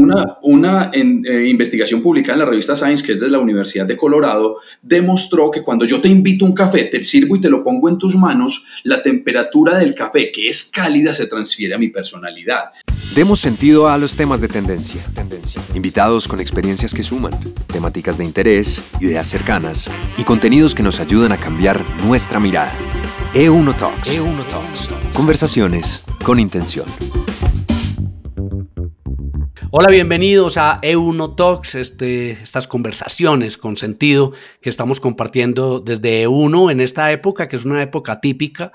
Una, una eh, investigación publicada en la revista Science, que es de la Universidad de Colorado, demostró que cuando yo te invito un café, te sirvo y te lo pongo en tus manos, la temperatura del café, que es cálida, se transfiere a mi personalidad. Demos sentido a los temas de tendencia. tendencia. Invitados con experiencias que suman, temáticas de interés, ideas cercanas y contenidos que nos ayudan a cambiar nuestra mirada. E1 Talks. E1 Talks. Conversaciones con intención. Hola, bienvenidos a E1 Talks, este, estas conversaciones con sentido que estamos compartiendo desde E1 en esta época, que es una época típica,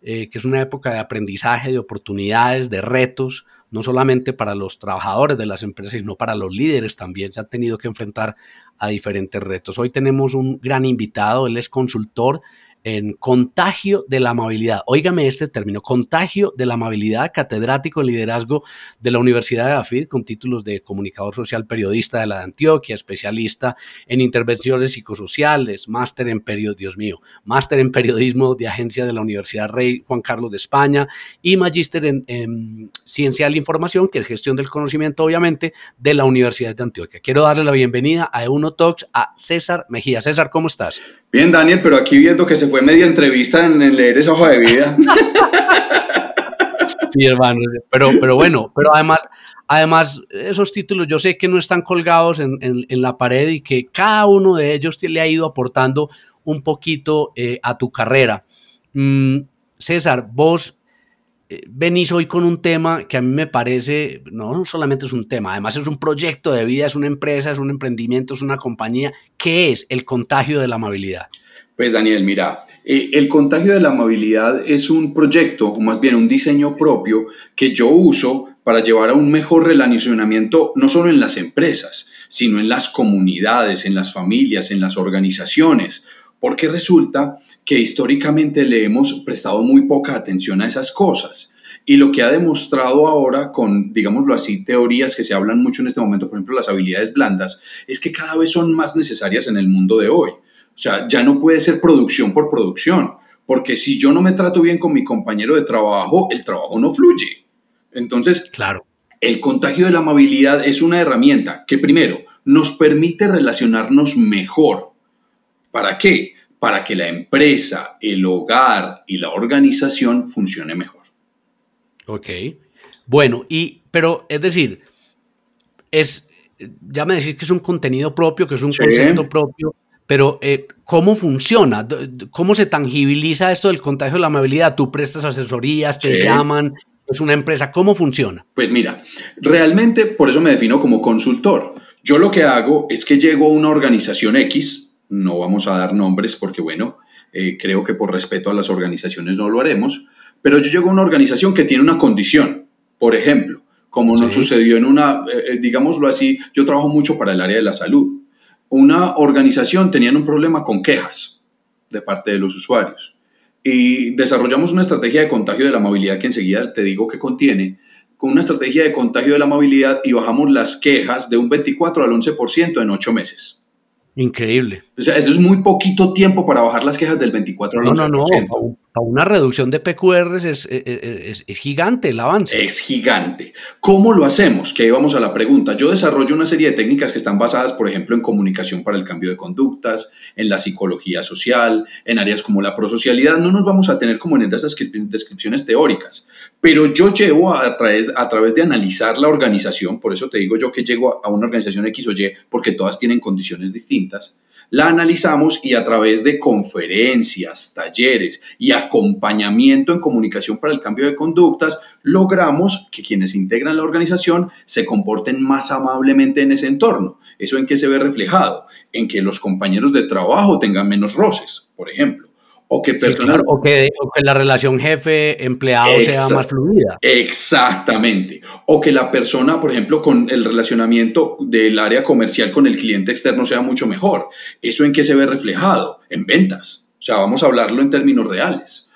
eh, que es una época de aprendizaje, de oportunidades, de retos, no solamente para los trabajadores de las empresas, sino para los líderes también se han tenido que enfrentar a diferentes retos. Hoy tenemos un gran invitado, él es consultor en contagio de la amabilidad. Óigame este término, contagio de la amabilidad, catedrático en liderazgo de la Universidad de AFID, con títulos de comunicador social periodista de la de Antioquia, especialista en intervenciones psicosociales, máster en periodismo, Dios mío, máster en periodismo de agencia de la Universidad Rey Juan Carlos de España y magíster en, ciencia de la información, que es gestión del conocimiento, obviamente, de la Universidad de Antioquia. Quiero darle la bienvenida a Euno Talks a César Mejía. César, ¿cómo estás? Bien, Daniel, pero aquí viendo que se fue media entrevista en, leer esa hoja de vida. sí, hermano, pero, pero bueno, pero además, además, esos títulos yo sé que no están colgados en, la pared y que cada uno de ellos te le ha ido aportando un poquito eh, a tu carrera. Mm, César, vos venís hoy con un tema que a mí me parece, no solamente es un tema, además es un proyecto de vida, es una empresa, es un emprendimiento, es una compañía. ¿Qué es el contagio de la amabilidad? Pues Daniel, mira, eh, el contagio de la amabilidad es un proyecto, o más bien un diseño propio que yo uso para llevar a un mejor relacionamiento no solo en las empresas, sino en las comunidades, en las familias, en las organizaciones, porque resulta que históricamente le hemos prestado muy poca atención a esas cosas. Y lo que ha demostrado ahora con, digámoslo así, teorías que se hablan mucho en este momento, por ejemplo, las habilidades blandas, es que cada vez son más necesarias en el mundo de hoy. O sea, ya no puede ser producción por producción, porque si yo no me trato bien con mi compañero de trabajo, el trabajo no fluye. Entonces, claro. el contagio de la amabilidad es una herramienta que primero nos permite relacionarnos mejor. ¿Para qué? Para que la empresa, el hogar y la organización funcione mejor. Ok. Bueno, y, pero es decir, es, ya me decís que es un contenido propio, que es un concepto propio, pero eh, ¿cómo funciona? ¿Cómo se tangibiliza esto del contagio de la amabilidad? ¿Tú prestas asesorías, te llaman? ¿Es una empresa? ¿Cómo funciona? Pues mira, realmente por eso me defino como consultor. Yo lo que hago es que llego a una organización X, no vamos a dar nombres porque, bueno, eh, creo que por respeto a las organizaciones no lo haremos, pero yo llego a una organización que tiene una condición, por ejemplo, como nos sucedió en una, eh, eh, digámoslo así, yo trabajo mucho para el área de la salud. Una organización tenía un problema con quejas de parte de los usuarios y desarrollamos una estrategia de contagio de la movilidad que enseguida te digo que contiene, con una estrategia de contagio de la movilidad y bajamos las quejas de un 24 al 11% en ocho meses. Increíble. O sea, eso es muy poquito tiempo para bajar las quejas del 24 al 11%. No, no, no. Una reducción de PQRs es, es, es, gigante el avance. Es gigante. ¿Cómo lo hacemos? Que ahí vamos a la pregunta. Yo desarrollo una serie de técnicas que están basadas, por ejemplo, en comunicación para el cambio de conductas, en la psicología social, en áreas como la prosocialidad. No nos vamos a tener como en estas descripciones teóricas, pero yo llevo a través, a través de analizar la organización, por eso te digo yo que llego a una organización X o Y, porque todas tienen condiciones distintas la analizamos y a través de conferencias, talleres y acompañamiento en comunicación para el cambio de conductas, logramos que quienes integran la organización se comporten más amablemente en ese entorno. ¿Eso en qué se ve reflejado? En que los compañeros de trabajo tengan menos roces, por ejemplo o que personas... o, que, la relación jefe-empleado sea más fluida. Exactamente. O que la persona, por ejemplo, con el relacionamiento del área comercial con el cliente externo sea mucho mejor. ¿Eso en qué se ve reflejado? En ventas. O sea, vamos a hablarlo en términos reales.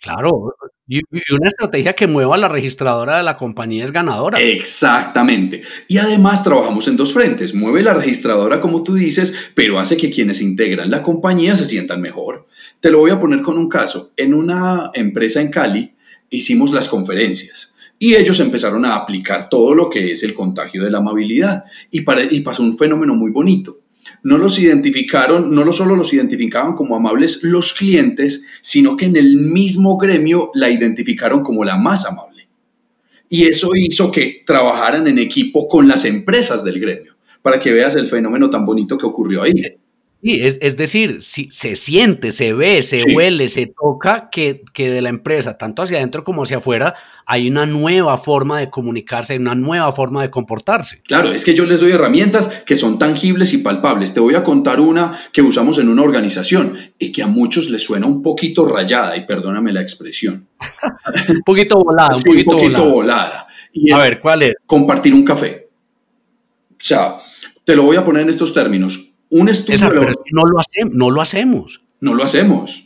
Claro, y, una estrategia que mueva la registradora de la compañía es ganadora. Exactamente. Y además trabajamos en dos frentes. Mueve la registradora, como tú dices, pero hace que quienes integran la compañía se sientan mejor. Te lo voy a poner con un caso. En una empresa en Cali hicimos las conferencias. Y ellos empezaron a aplicar todo lo que es el contagio de la amabilidad. Y, para, y pasó un fenómeno muy bonito. No los identificaron, no solo los identificaban como amables los clientes, sino que en el mismo gremio la identificaron como la más amable. Y eso hizo que trabajaran en equipo con las empresas del gremio, para que veas el fenómeno tan bonito que ocurrió ahí. Sí, es, es, decir, si se siente, se ve, se huele, se toca que, que, de la empresa, tanto hacia adentro como hacia afuera, hay una nueva forma de comunicarse, una nueva forma de comportarse. Claro, es que yo les doy herramientas que son tangibles y palpables. Te voy a contar una que usamos en una organización y que a muchos les suena un poquito rayada, y perdóname la expresión. un poquito volada, un poquito, un poquito volada. Y a ver, ¿cuál es? Compartir un café. O sea, te lo voy a poner en estos términos un estudio. no, lo hacemos, no lo hacemos. No lo hacemos.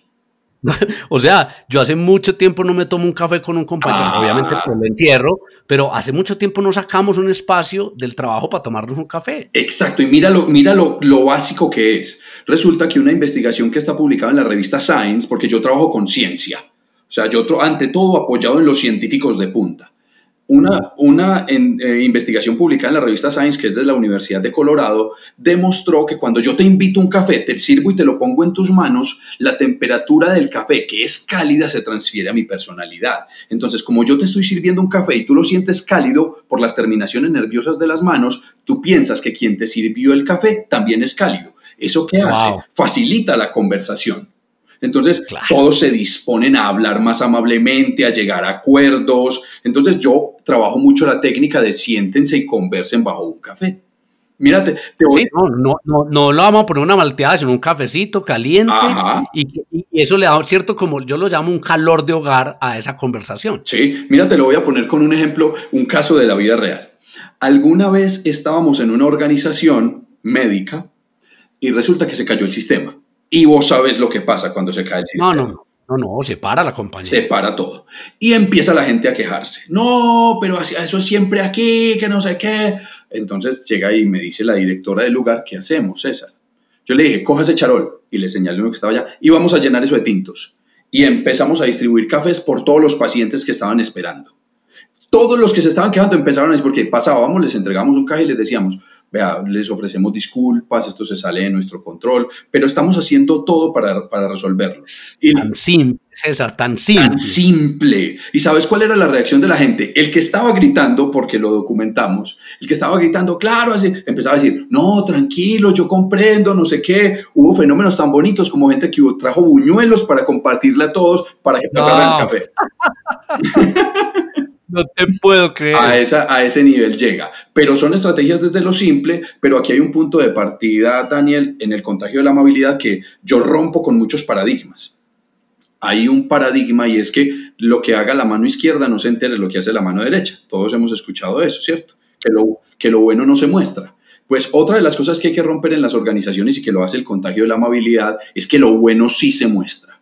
o sea, yo hace mucho tiempo no me tomo un café con un compañero, ah. obviamente por el encierro, pero hace mucho tiempo no sacamos un espacio del trabajo para tomarnos un café. Exacto, y mira lo, mira lo, lo básico que es. Resulta que una investigación que está publicada en la revista Science, porque yo trabajo con ciencia, o sea, yo ante todo apoyado en los científicos de punta. Una, una eh, investigación publicada en la revista Science, que es de la Universidad de Colorado, demostró que cuando yo te invito un café, te sirvo y te lo pongo en tus manos, la temperatura del café, que es cálida, se transfiere a mi personalidad. Entonces, como yo te estoy sirviendo un café y tú lo sientes cálido por las terminaciones nerviosas de las manos, tú piensas que quien te sirvió el café también es cálido. ¿Eso qué hace? Facilita la conversación. Entonces, todos se disponen a hablar más amablemente, a llegar a acuerdos. Entonces, yo trabajo mucho la técnica de siéntense y conversen bajo un café. Mírate, te voy... no, no, no, no, lo vamos a poner una malteada, sino un cafecito caliente y, eso le da cierto, como yo lo llamo, un calor de hogar a esa conversación. Sí, mira, te lo voy a poner con un ejemplo, un caso de la vida real. Alguna vez estábamos en una organización médica y resulta que se cayó el sistema. Y vos sabes lo que pasa cuando se cae el sistema. No, no, no, no, se para la compañía. Se para todo. Y empieza la gente a quejarse. No, pero eso es siempre aquí, que no sé qué. Entonces llega y me dice la directora del lugar, ¿qué hacemos, César? Yo le dije, coja ese charol. Y le señalé uno que estaba allá. Y vamos a llenar eso de tintos. Y empezamos a distribuir cafés por todos los pacientes que estaban esperando. Todos los que se estaban quejando empezaron a decir, porque pasábamos, les entregamos un café y les decíamos, vea, les ofrecemos disculpas, esto se sale de nuestro control, pero estamos haciendo todo para, para resolverlo. Y tan simple, César, tan simple. Tan simple. ¿Y sabes cuál era la reacción de la gente? El que estaba gritando, porque lo documentamos, el que estaba gritando, claro, así, empezaba a decir, no, tranquilo, yo comprendo, no sé qué. Hubo fenómenos tan bonitos como gente que trajo buñuelos para compartirle a todos para que pasaran el café. No te puedo creer. A, a ese nivel llega. Pero son estrategias desde lo simple, pero aquí hay un punto de partida, Daniel, en el contagio de la amabilidad que yo rompo con muchos paradigmas. Hay un paradigma y es que lo que haga la mano izquierda no se entere lo que hace la mano derecha. Todos hemos escuchado eso, ¿cierto? Que lo, que lo bueno no se muestra. Pues otra de las cosas que hay que romper en las organizaciones y que lo hace el contagio de la amabilidad es que lo bueno sí se muestra.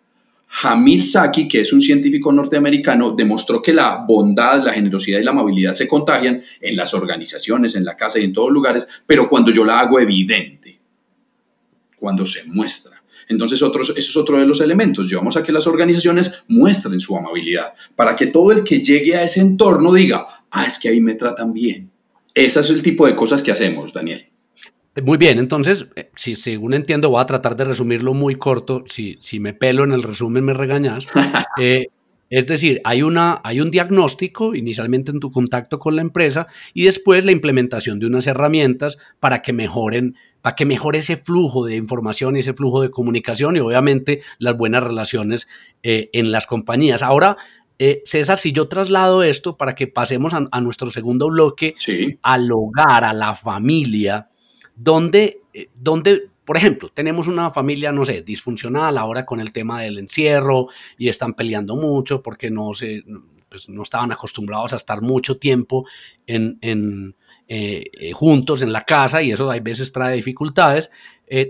Hamil Saki, que es un científico norteamericano, demostró que la bondad, la generosidad y la amabilidad se contagian en las organizaciones, en la casa y en todos lugares, pero cuando yo la hago evidente, cuando se muestra. Entonces, otros, eso es otro de los elementos. Llevamos a que las organizaciones muestren su amabilidad para que todo el que llegue a ese entorno diga, ah, es que ahí me tratan bien. Ese es el tipo de cosas que hacemos, Daniel. Muy bien, entonces, eh, si según entiendo, voy a tratar de resumirlo muy corto. Si, si me pelo en el resumen, me regañas. Eh, es decir, hay, una, hay un diagnóstico inicialmente en tu contacto con la empresa y después la implementación de unas herramientas para que mejoren, para que mejore ese flujo de información y ese flujo de comunicación y obviamente las buenas relaciones eh, en las compañías. Ahora, César, si yo traslado esto para que pasemos a, nuestro segundo bloque, al hogar, a la familia, donde, eh, donde, por ejemplo, tenemos una familia, no sé, disfuncional ahora con el tema del encierro y están peleando mucho porque no, se, pues no estaban acostumbrados a estar mucho tiempo en, en, eh, eh, juntos en la casa y eso a veces trae dificultades.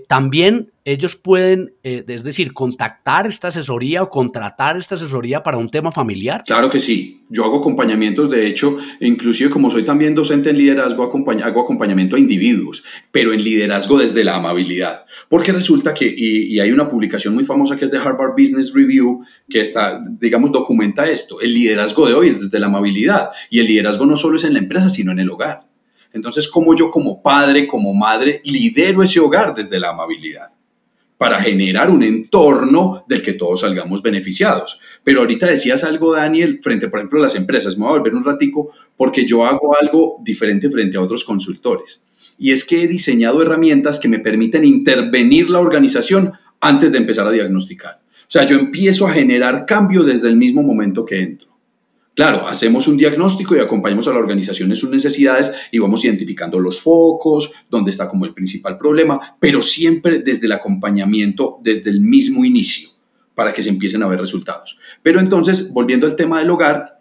también ellos pueden, eh, es decir, contactar esta asesoría o contratar esta asesoría para un tema familiar. Claro que sí. Yo hago acompañamientos, de hecho, inclusive como soy también docente en liderazgo, hago acompañamiento a individuos, pero en liderazgo desde la amabilidad. Porque resulta que, y, y hay una publicación muy famosa que es de Harvard Business Review, que está, digamos, documenta esto. El liderazgo de hoy es desde la amabilidad. Y el liderazgo no solo es en la empresa, sino en el hogar. Entonces, ¿cómo yo como padre, como madre, lidero ese hogar desde la amabilidad? Para generar un entorno del que todos salgamos beneficiados. Pero ahorita decías algo, Daniel, frente, por ejemplo, a las empresas. Me voy a volver un ratico porque yo hago algo diferente frente a otros consultores. Y es que he diseñado herramientas que me permiten intervenir la organización antes de empezar a diagnosticar. O sea, yo empiezo a generar cambio desde el mismo momento que entro. Claro, hacemos un diagnóstico y acompañamos a la organización en sus necesidades y vamos identificando los focos, dónde está como el principal problema, pero siempre desde el acompañamiento, desde el mismo inicio, para que se empiecen a ver resultados. Pero entonces, volviendo al tema del hogar,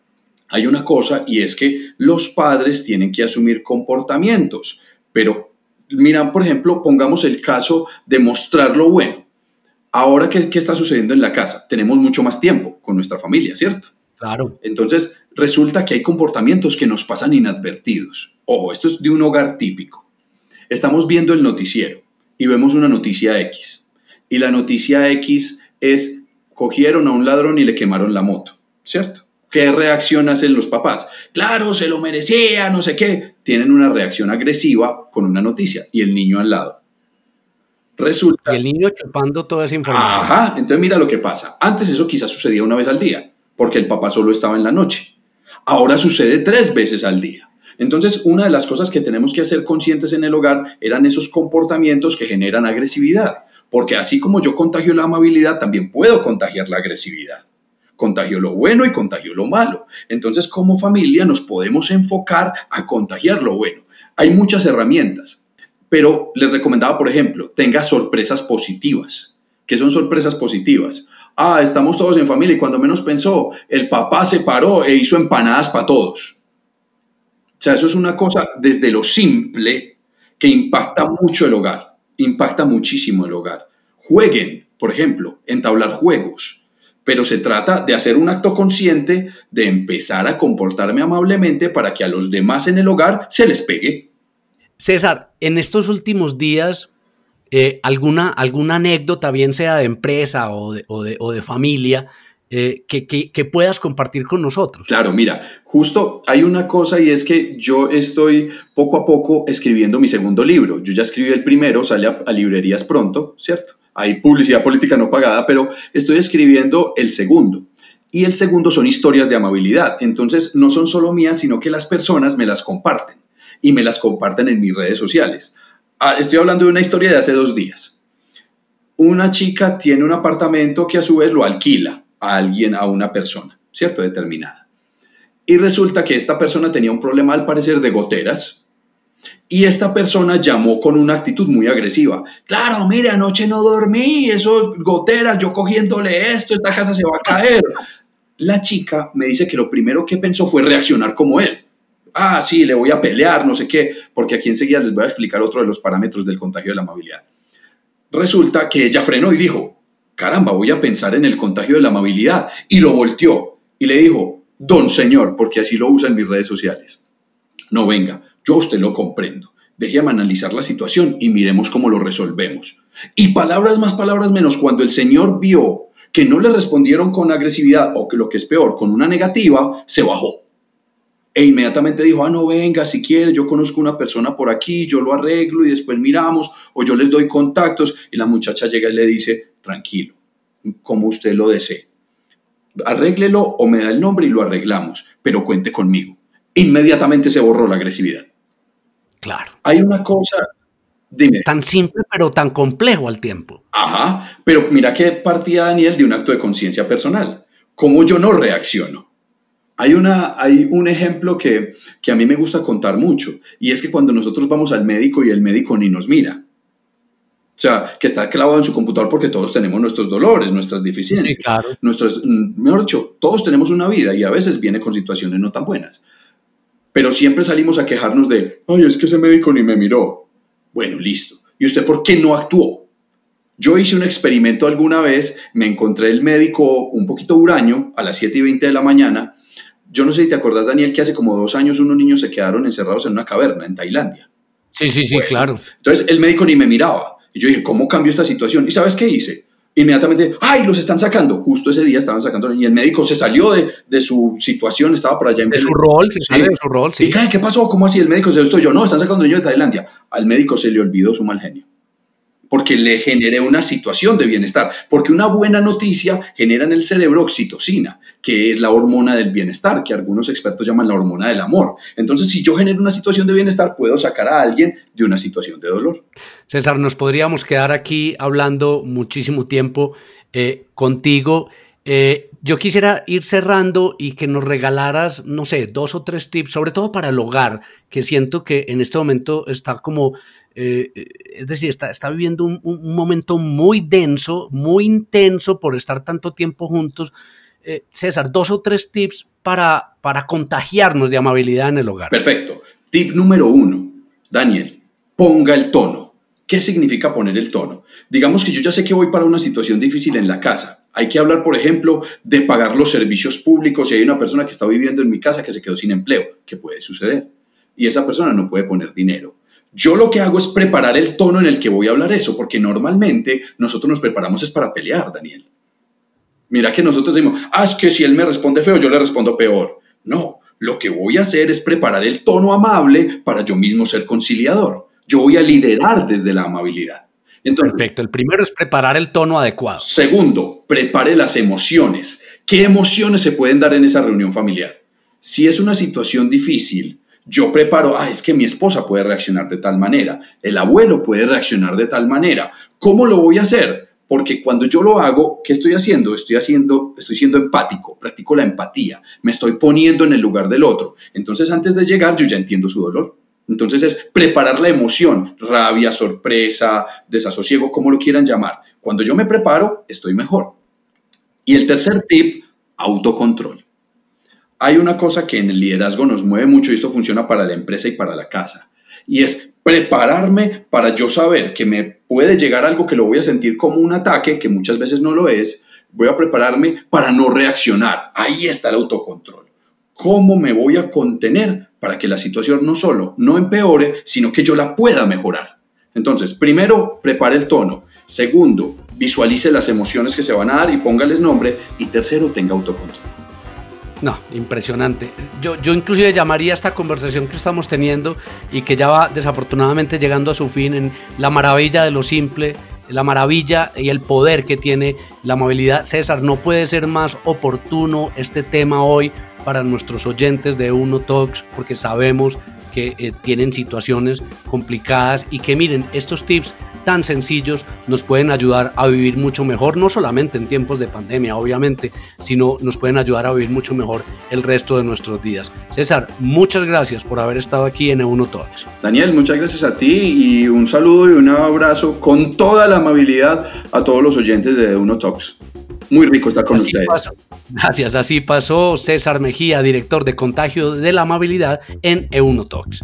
hay una cosa y es que los padres tienen que asumir comportamientos, pero miran, por ejemplo, pongamos el caso de mostrar lo bueno. Ahora, ¿qué, ¿qué está sucediendo en la casa? Tenemos mucho más tiempo con nuestra familia, ¿cierto? Claro. Entonces, resulta que hay comportamientos que nos pasan inadvertidos. Ojo, esto es de un hogar típico. Estamos viendo el noticiero y vemos una noticia X. Y la noticia X es, cogieron a un ladrón y le quemaron la moto, ¿cierto? ¿Qué reacción hacen los papás? Claro, se lo merecía, no sé qué. Tienen una reacción agresiva con una noticia y el niño al lado. Resulta. Y el niño chupando toda esa información. Ajá, entonces mira lo que pasa. Antes eso quizás sucedía una vez al día porque el papá solo estaba en la noche. Ahora sucede tres veces al día. Entonces, una de las cosas que tenemos que hacer conscientes en el hogar eran esos comportamientos que generan agresividad, porque así como yo contagio la amabilidad, también puedo contagiar la agresividad. Contagio lo bueno y contagio lo malo. Entonces, como familia nos podemos enfocar a contagiar lo bueno. Hay muchas herramientas, pero les recomendaba, por ejemplo, tenga sorpresas positivas. ¿Qué son sorpresas positivas? Ah, estamos todos en familia y cuando menos pensó, el papá se paró e hizo empanadas para todos. O sea, eso es una cosa desde lo simple que impacta mucho el hogar, impacta muchísimo el hogar. Jueguen, por ejemplo, entablar juegos, pero se trata de hacer un acto consciente de empezar a comportarme amablemente para que a los demás en el hogar se les pegue. César, en estos últimos días eh, alguna, alguna anécdota, bien sea de empresa o de, o de, o de familia, eh, que, que, puedas compartir con nosotros. Claro, mira, justo hay una cosa y es que yo estoy poco a poco escribiendo mi segundo libro. Yo ya escribí el primero, sale a librerías pronto, ¿cierto? Hay publicidad política no pagada, pero estoy escribiendo el segundo. Y el segundo son historias de amabilidad. Entonces, no son solo mías, sino que las personas me las comparten y me las comparten en mis redes sociales. Ah, estoy hablando de una historia de hace dos días. Una chica tiene un apartamento que a su vez lo alquila a alguien, a una persona, ¿cierto? Determinada. Y resulta que esta persona tenía un problema al parecer de goteras. Y esta persona llamó con una actitud muy agresiva. Claro, mire, anoche no dormí, eso goteras, yo cogiéndole esto, esta casa se va a caer. La chica me dice que lo primero que pensó fue reaccionar como él ah, sí, le voy a pelear, no sé qué, porque aquí enseguida les voy a explicar otro de los parámetros del contagio de la amabilidad. Resulta que ella frenó y dijo, caramba, voy a pensar en el contagio de la amabilidad. Y lo volteó y le dijo, don señor, porque así lo usa en mis redes sociales. No venga, yo usted lo comprendo. Déjeme analizar la situación y miremos cómo lo resolvemos. Y palabras más, palabras menos, cuando el señor vio que no le respondieron con agresividad o que lo que es peor, con una negativa, se bajó e inmediatamente dijo, ah, no, venga, si quiere, yo conozco una persona por aquí, yo lo arreglo y después miramos, o yo les doy contactos, y la muchacha llega y le dice, tranquilo, como usted lo desee. Arréglelo o me da el nombre y lo arreglamos, pero cuente conmigo. Inmediatamente se borró la agresividad. Claro. Hay una cosa, dime. Tan simple, pero tan complejo al tiempo. Ajá, pero mira que partía Daniel de un acto de conciencia personal. ¿Cómo yo no reacciono? Hay, una, hay un ejemplo que, que a mí me gusta contar mucho, y es que cuando nosotros vamos al médico y el médico ni nos mira, o sea, que está clavado en su computador porque todos tenemos nuestros dolores, nuestras deficiencias. Sí, claro. nuestras, mm, mejor dicho, todos tenemos una vida y a veces viene con situaciones no tan buenas. Pero siempre salimos a quejarnos de, ay, es que ese médico ni me miró. Bueno, listo. ¿Y usted por qué no actuó? Yo hice un experimento alguna vez, me encontré el médico un poquito huraño a las 7 y 20 de la mañana. Yo no sé si te acordás, Daniel, que hace como dos años unos niños se quedaron encerrados en una caverna en Tailandia. Sí, sí, sí, claro. Entonces el médico ni me miraba. Y yo dije, ¿cómo cambio esta situación? ¿Y sabes qué hice? Inmediatamente, ¡ay, los están sacando! Justo ese día estaban sacando y el médico se salió de, de su situación, estaba por allá en De su rol, se sale de su rol, sí. ¿Y qué pasó? ¿Cómo así? El médico se esto yo, no, están sacando niños de Tailandia. Al médico se le olvidó su mal genio porque le genere una situación de bienestar, porque una buena noticia genera en el cerebro oxitocina, que es la hormona del bienestar, que algunos expertos llaman la hormona del amor. Entonces, si yo genero una situación de bienestar, puedo sacar a alguien de una situación de dolor. César, nos podríamos quedar aquí hablando muchísimo tiempo eh, contigo. Eh, yo quisiera ir cerrando y que nos regalaras, no sé, dos o tres tips, sobre todo para el hogar, que siento que en este momento está como eh, es decir, está, viviendo un, momento muy denso, muy intenso por estar tanto tiempo juntos. Eh, César, dos o tres tips para, para contagiarnos de amabilidad en el hogar. Perfecto. Tip número uno, Daniel, ponga el tono. ¿Qué significa poner el tono? Digamos que yo ya sé que voy para una situación difícil en la casa. Hay que hablar, por ejemplo, de pagar los servicios públicos si hay una persona que está viviendo en mi casa que se quedó sin empleo, ¿qué puede suceder. Y esa persona no puede poner dinero. Yo lo que hago es preparar el tono en el que voy a hablar eso, porque normalmente nosotros nos preparamos es para pelear, Daniel. Mira que nosotros decimos, ah, es que si él me responde feo, yo le respondo peor. No, lo que voy a hacer es preparar el tono amable para yo mismo ser conciliador. Yo voy a liderar desde la amabilidad. Entonces, Perfecto, el primero es preparar el tono adecuado. Segundo, prepare las emociones. ¿Qué emociones se pueden dar en esa reunión familiar? Si es una situación difícil, yo preparo, ah, es que mi esposa puede reaccionar de tal manera, el abuelo puede reaccionar de tal manera. ¿Cómo lo voy a hacer? Porque cuando yo lo hago, ¿qué estoy haciendo? Estoy haciendo, estoy siendo empático, practico la empatía, me estoy poniendo en el lugar del otro. Entonces, antes de llegar, yo ya entiendo su dolor. Entonces es preparar la emoción, rabia, sorpresa, desasosiego, como lo quieran llamar. Cuando yo me preparo, estoy mejor. Y el tercer tip, autocontrol hay una cosa que en el liderazgo nos mueve mucho y esto funciona para la empresa y para la casa. Y es prepararme para yo saber que me puede llegar algo que lo voy a sentir como un ataque, que muchas veces no lo es. Voy a prepararme para no reaccionar. Ahí está el autocontrol. ¿Cómo me voy a contener para que la situación no solo no empeore, sino que yo la pueda mejorar? Entonces, primero, prepare el tono. Segundo, visualice las emociones que se van a dar y póngales nombre. Y tercero, tenga autocontrol. No, impresionante. Yo, yo inclusive llamaría esta conversación que estamos teniendo y que ya va desafortunadamente llegando a su fin en la maravilla de lo simple, la maravilla y el poder que tiene la movilidad. César, no puede ser más oportuno este tema hoy para nuestros oyentes de Uno Talks porque sabemos que eh, tienen situaciones complicadas y que miren, estos tips tan sencillos nos pueden ayudar a vivir mucho mejor, no solamente en tiempos de pandemia, obviamente, sino nos pueden ayudar a vivir mucho mejor el resto de nuestros días. César, muchas gracias por haber estado aquí en Euno Talks. Daniel, muchas gracias a ti y un saludo y un abrazo con toda la amabilidad a todos los oyentes de Euno Talks. Muy rico estar con ustedes. Gracias, así pasó César Mejía, director de contagio de la amabilidad en Euno Talks.